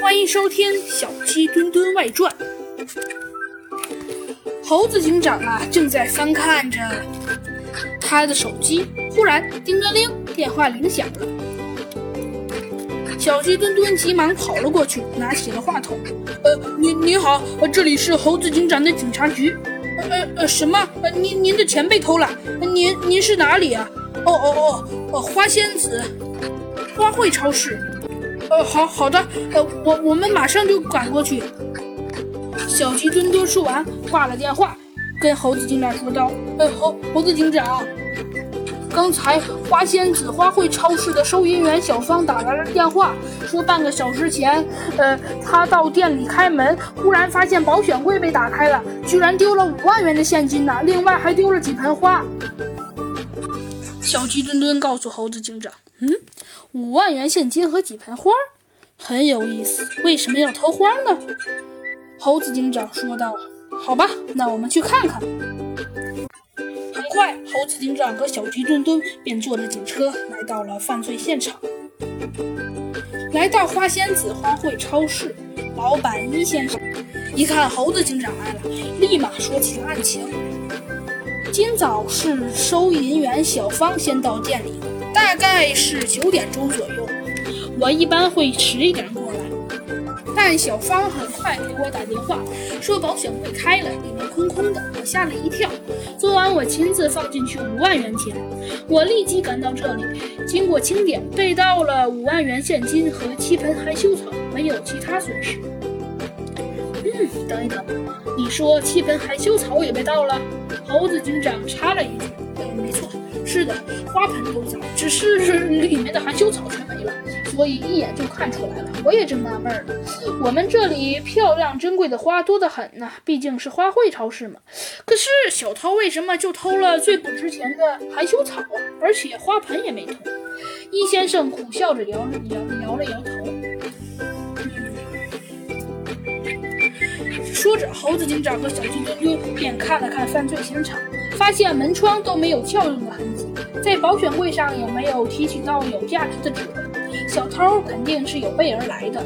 欢迎收听《小鸡墩墩外传》。猴子警长啊，正在翻看着他的手机，忽然叮铃铃，电话铃响了。小鸡墩墩急忙跑了过去，拿起了话筒。呃，您您好，这里是猴子警长的警察局。呃呃，什么？您您的钱被偷了？您您是哪里啊？哦哦哦哦，花仙子，花卉超市。呃，好好的，呃，我我们马上就赶过去。小鸡墩墩说完，挂了电话，跟猴子警长说道：“呃，猴猴子警长，刚才花仙子花卉超市的收银员小芳打来了电话，说半个小时前，呃，他到店里开门，忽然发现保险柜被打开了，居然丢了五万元的现金呢，另外还丢了几盆花。”小鸡墩墩告诉猴子警长：“嗯。”五万元现金和几盆花，很有意思。为什么要偷花呢？猴子警长说道：“好吧，那我们去看看。”很快，猴子警长和小鸡墩墩便坐着警车来到了犯罪现场。来到花仙子花卉超市，老板一先生一看猴子警长来了，立马说起了案情。今早是收银员小芳先到店里的。大概是九点钟左右，我一般会迟一点过来。但小芳很快给我打电话，说保险柜开了，里面空空的，我吓了一跳。昨晚我亲自放进去五万元钱，我立即赶到这里，经过清点，被盗了五万元现金和七盆含羞草，没有其他损失。嗯，等一等，你说七盆含羞草也被盗了？猴子警长插了一句：“嗯，没错。”是的，花盆都在，只是里面的含羞草全没了，所以一眼就看出来了。我也正纳闷呢。我们这里漂亮珍贵的花多得很呢，毕竟是花卉超市嘛。可是小偷为什么就偷了最不值钱的含羞草啊？而且花盆也没偷。易先生苦笑着摇摇摇了摇头。说着，猴子警长和小鸡墩墩便看了看犯罪现场。发现门窗都没有撬动的痕迹，在保险柜上也没有提取到有价值的指纹，小偷肯定是有备而来的。